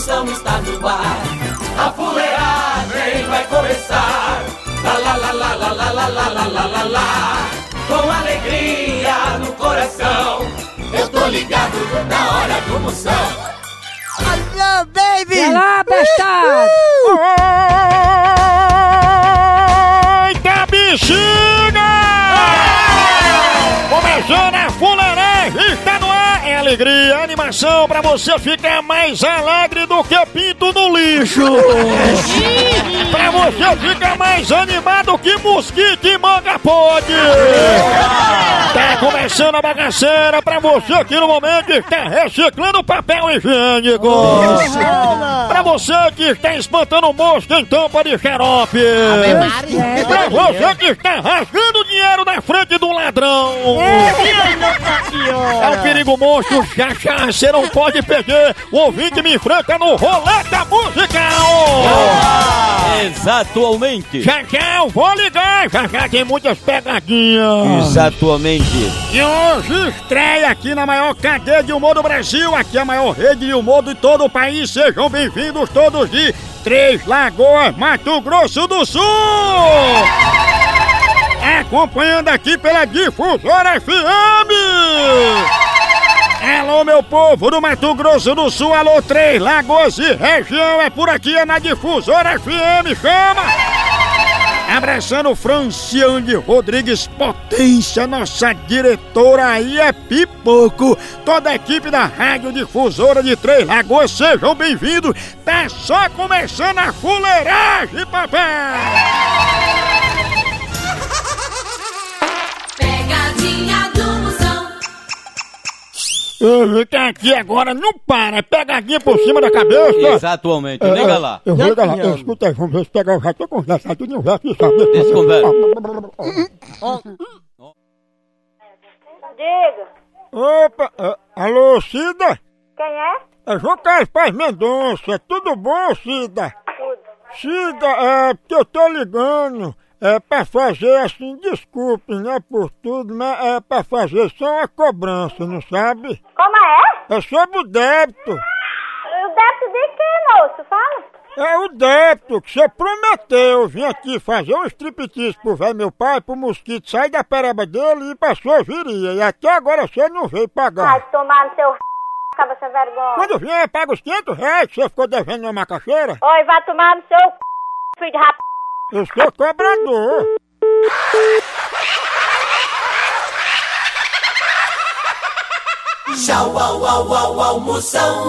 Moção está no ar. A fuleagem vai começar. Lá, lá, lá, lá, lá, lá, lá, lá, lá, lá, lá, lá. Com alegria no coração. Eu tô ligado na hora do Moção. Alô, baby! Vai lá, bestado! Eita bexiga! Começando alegria, animação pra você ficar mais alegre do que pinto no lixo. pra você ficar mais animado que mosquito e manga pode. Tá começando a bagaceira pra você que no momento está reciclando papel higiênico. Pra você que está espantando mosca em tampa de xarope. Pra você que está rasgando dinheiro na frente do ladrão. É um perigo monstro, já já você não pode perder. O ouvinte me enfrenta no Roleta Musical. Exatamente. Já já eu vou ligar, já já tem muitas pegadinhas. Exatamente. E hoje estreia aqui na maior cadeia de humor do Brasil, aqui a maior rede de humor de todo o país. Sejam bem-vindos todos de Três Lagoas, Mato Grosso do Sul! Acompanhando aqui pela Difusora FM! Alô, meu povo do Mato Grosso do Sul, alô, Três Lagoas e região, é por aqui, é na Difusora FM, chama! Abraçando Franciane Rodrigues Potência, nossa diretora aí é pipoco. Toda a equipe da Rádio Difusora de Três Lagoas, sejam bem-vindos. Tá só começando a fuleiragem, papai! Ele tá aqui agora, não para, é pegadinha por cima da cabeça. Exatamente. Liga lá. Eu vou ligar lá. Eu, escuta aí, vamos ver se pegar. Eu já tô conversando, tudo não vai aqui, sabe? Desconversa. Diga, Opa, é, alô, Cida? quem é? É João Carlos Paz Mendonça, tudo bom, Cida? Tudo. Cida, é porque eu tô ligando, é pra fazer assim, desculpe, né, por tudo, mas é pra fazer só uma cobrança, não sabe? Como é? É sobre o débito. O débito de quê, moço? Fala. É o débito que você prometeu. Vim aqui fazer um striptease pro velho meu pai, pro mosquito sair da pereba dele e sua viria. E até agora você não veio pagar. Vai tomar no seu r... acaba sem vergonha. Quando vier, paga os 500 reais que você ficou devendo na macaxeira. Oi, vai tomar no seu c... filho de rap... Eu sou cobrador. Tchau, au, au, au, au, Moção.